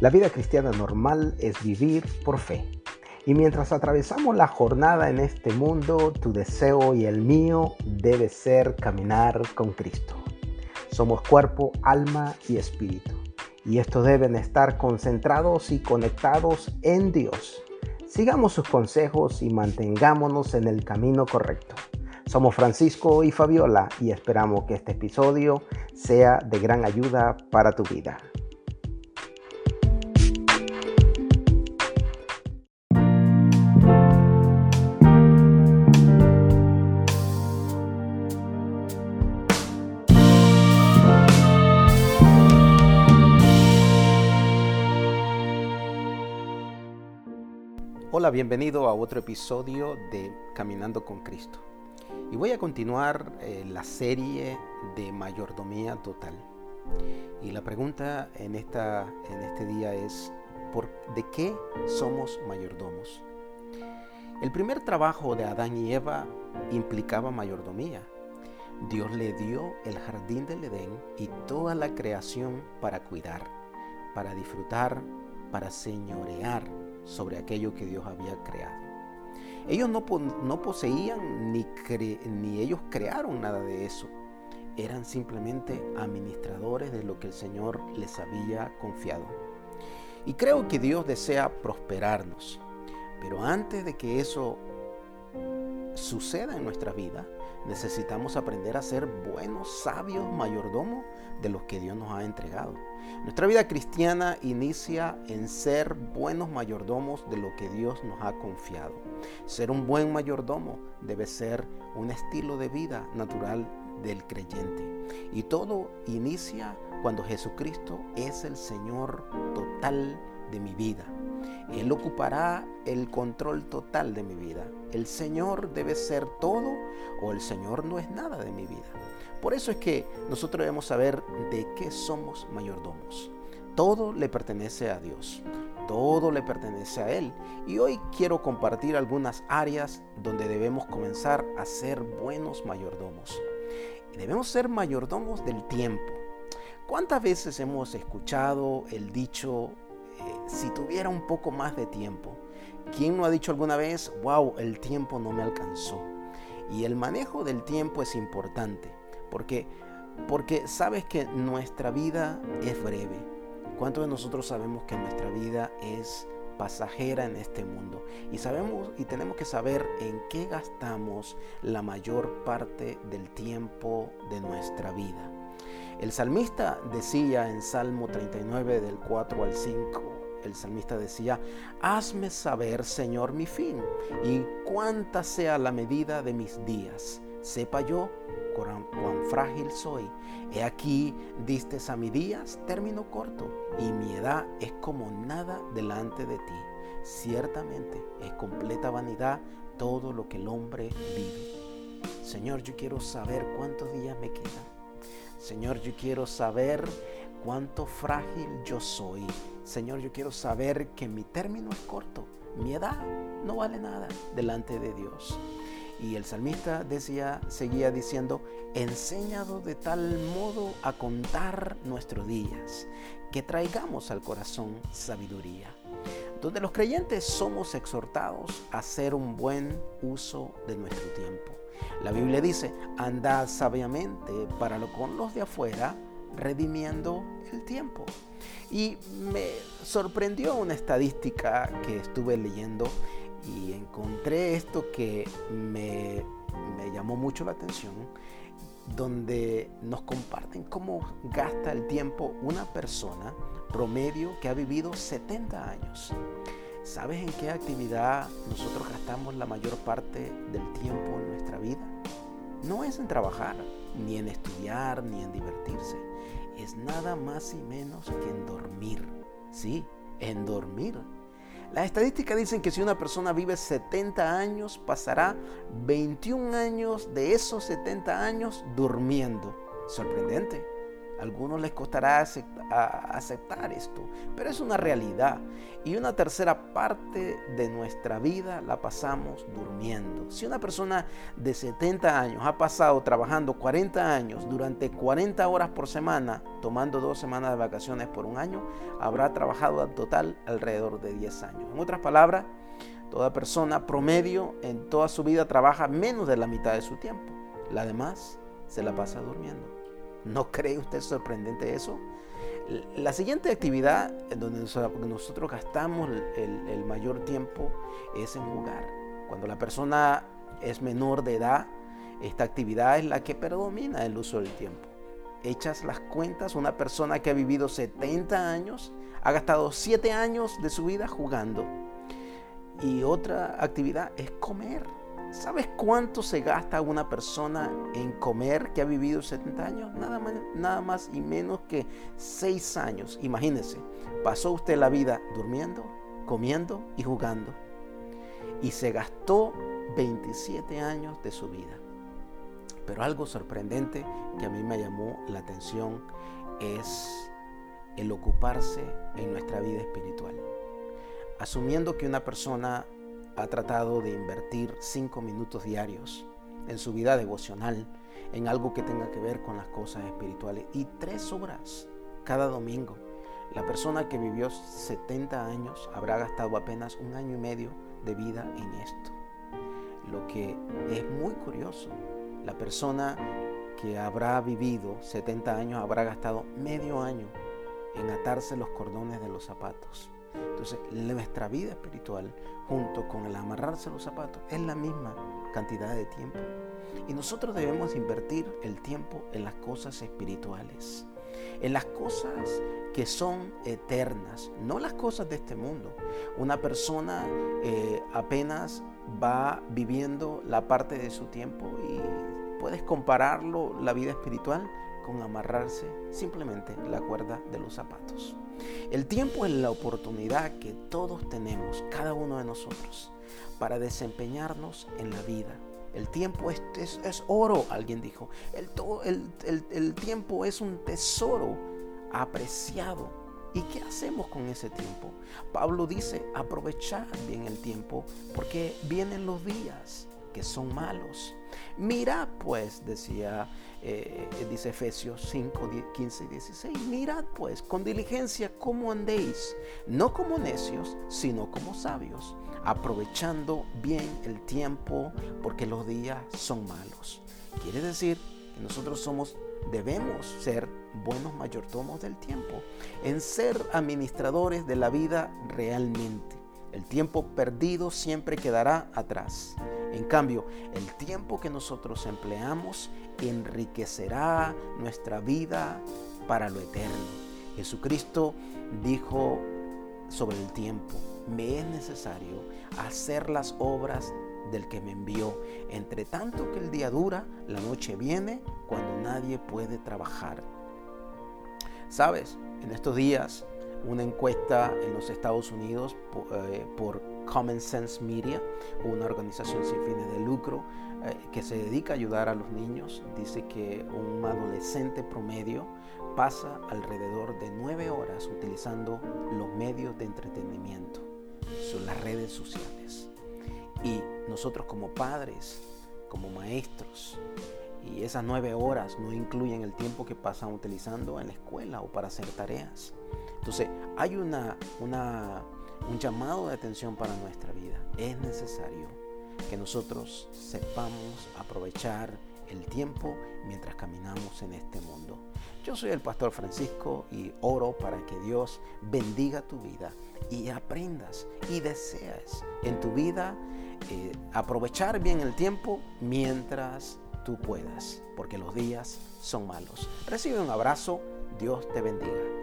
La vida cristiana normal es vivir por fe. Y mientras atravesamos la jornada en este mundo, tu deseo y el mío debe ser caminar con Cristo. Somos cuerpo, alma y espíritu. Y estos deben estar concentrados y conectados en Dios. Sigamos sus consejos y mantengámonos en el camino correcto. Somos Francisco y Fabiola y esperamos que este episodio sea de gran ayuda para tu vida. Hola, bienvenido a otro episodio de Caminando con Cristo. Y voy a continuar eh, la serie de mayordomía total. Y la pregunta en, esta, en este día es, ¿por, ¿de qué somos mayordomos? El primer trabajo de Adán y Eva implicaba mayordomía. Dios le dio el jardín del Edén y toda la creación para cuidar, para disfrutar, para señorear sobre aquello que Dios había creado. Ellos no, no poseían ni, ni ellos crearon nada de eso. Eran simplemente administradores de lo que el Señor les había confiado. Y creo que Dios desea prosperarnos. Pero antes de que eso suceda en nuestra vida, necesitamos aprender a ser buenos, sabios mayordomos de los que Dios nos ha entregado. Nuestra vida cristiana inicia en ser buenos mayordomos de lo que Dios nos ha confiado. Ser un buen mayordomo debe ser un estilo de vida natural del creyente. Y todo inicia cuando Jesucristo es el Señor total de mi vida. Él ocupará el control total de mi vida. El Señor debe ser todo o el Señor no es nada de mi vida. Por eso es que nosotros debemos saber de qué somos mayordomos. Todo le pertenece a Dios. Todo le pertenece a Él. Y hoy quiero compartir algunas áreas donde debemos comenzar a ser buenos mayordomos. Debemos ser mayordomos del tiempo. ¿Cuántas veces hemos escuchado el dicho si tuviera un poco más de tiempo. ¿Quién no ha dicho alguna vez, wow, el tiempo no me alcanzó? Y el manejo del tiempo es importante, porque, porque sabes que nuestra vida es breve. ¿Cuántos de nosotros sabemos que nuestra vida es pasajera en este mundo? Y sabemos y tenemos que saber en qué gastamos la mayor parte del tiempo de nuestra vida. El salmista decía en Salmo 39 del 4 al 5, el salmista decía, hazme saber, Señor, mi fin y cuánta sea la medida de mis días. Sepa yo cuán, frágil soy. He aquí, distes a mis días término corto y mi edad es como nada delante de ti. Ciertamente es completa vanidad todo lo que el hombre vive. Señor, yo quiero saber cuántos días me quedan. Señor, yo quiero saber cuánto frágil yo soy. Señor, yo quiero saber que mi término es corto, mi edad no vale nada delante de Dios. Y el salmista decía, seguía diciendo, enseñado de tal modo a contar nuestros días, que traigamos al corazón sabiduría. Donde los creyentes somos exhortados a hacer un buen uso de nuestro tiempo. La Biblia dice, andad sabiamente para lo con los de afuera, redimiendo el tiempo. Y me sorprendió una estadística que estuve leyendo y encontré esto que me, llamó mucho la atención, donde nos comparten cómo gasta el tiempo una persona promedio que ha vivido 70 años. ¿Sabes en qué actividad nosotros gastamos la mayor parte del tiempo en nuestra vida? No es en trabajar, ni en estudiar, ni en divertirse es nada más y menos que en dormir. Sí, en dormir. Las estadísticas dicen que si una persona vive 70 años, pasará 21 años de esos 70 años durmiendo. Sorprendente. Algunos les costará aceptar esto, pero es una realidad. Y una tercera parte de nuestra vida la pasamos durmiendo. Si una persona de 70 años ha pasado trabajando 40 años durante 40 horas por semana, tomando dos semanas de vacaciones por un año, habrá trabajado en total alrededor de 10 años. En otras palabras, toda persona promedio en toda su vida trabaja menos de la mitad de su tiempo. La demás se la pasa durmiendo. ¿No cree usted sorprendente eso? La siguiente actividad donde nosotros gastamos el, mayor tiempo es en jugar. Cuando la persona es menor de edad, esta actividad es la que predomina el uso del tiempo. Echas las cuentas, una persona que ha vivido 70 años ha gastado 7 años de su vida jugando. Y otra actividad es comer. ¿Sabes cuánto se gasta una persona en comer que ha vivido 70 años? Nada más, y menos que 6 años. Imagínese, pasó usted la vida durmiendo, comiendo y jugando. Y se gastó 27 años de su vida. Pero algo sorprendente que a mí me llamó la atención es el ocuparse en nuestra vida espiritual. Asumiendo que una persona ha tratado de invertir cinco minutos diarios en su vida devocional, en algo que tenga que ver con las cosas espirituales y tres horas cada domingo. La persona que vivió 70 años habrá gastado apenas un año y medio de vida en esto. Lo que es muy curioso, la persona que habrá vivido 70 años habrá gastado medio año en atarse los cordones de los zapatos. Entonces, nuestra vida espiritual, junto con el amarrarse los zapatos, es la misma cantidad de tiempo. Y nosotros debemos invertir el tiempo en las cosas espirituales, en las cosas que son eternas, no las cosas de este mundo. Una persona eh, apenas va viviendo la parte de su tiempo y puedes compararlo, la vida espiritual, amarrarse simplemente la cuerda de los zapatos. El tiempo es la oportunidad que todos tenemos, cada uno de nosotros, para desempeñarnos en la vida. El tiempo es, es, oro, alguien dijo. El, el tiempo es un tesoro apreciado. ¿Y qué hacemos con ese tiempo? Pablo dice, aprovechar bien el tiempo porque vienen los días que son malos. Mirad pues, decía, eh, dice Efesios 5, 15 y 16, mirad pues con diligencia cómo andéis, no como necios, sino como sabios, aprovechando bien el tiempo porque los días son malos. Quiere decir que nosotros somos, debemos ser buenos mayordomos del tiempo, en ser administradores de la vida realmente. El tiempo perdido siempre quedará atrás. En cambio, el tiempo que nosotros empleamos enriquecerá nuestra vida para lo eterno. Jesucristo dijo sobre el tiempo, me es necesario hacer las obras del que me envió. Entre tanto que el día dura, la noche viene cuando nadie puede trabajar. Sabes, en estos días una encuesta en los Estados Unidos eh, por, Common Sense Media, una organización sin fines de lucro eh, que se dedica a ayudar a los niños, dice que un adolescente promedio pasa alrededor de nueve horas utilizando los medios de entretenimiento, son las redes sociales. Y nosotros como padres, como maestros, y esas nueve horas no incluyen el tiempo que pasan utilizando en la escuela o para hacer tareas. Entonces, hay una, un llamado de atención para nuestra vida. Es necesario que nosotros sepamos aprovechar el tiempo mientras caminamos en este mundo. Yo soy el pastor Francisco y oro para que Dios bendiga tu vida y aprendas y deseas en tu vida eh, aprovechar bien el tiempo mientras tú puedas, porque los días son malos. Recibe un abrazo, Dios te bendiga.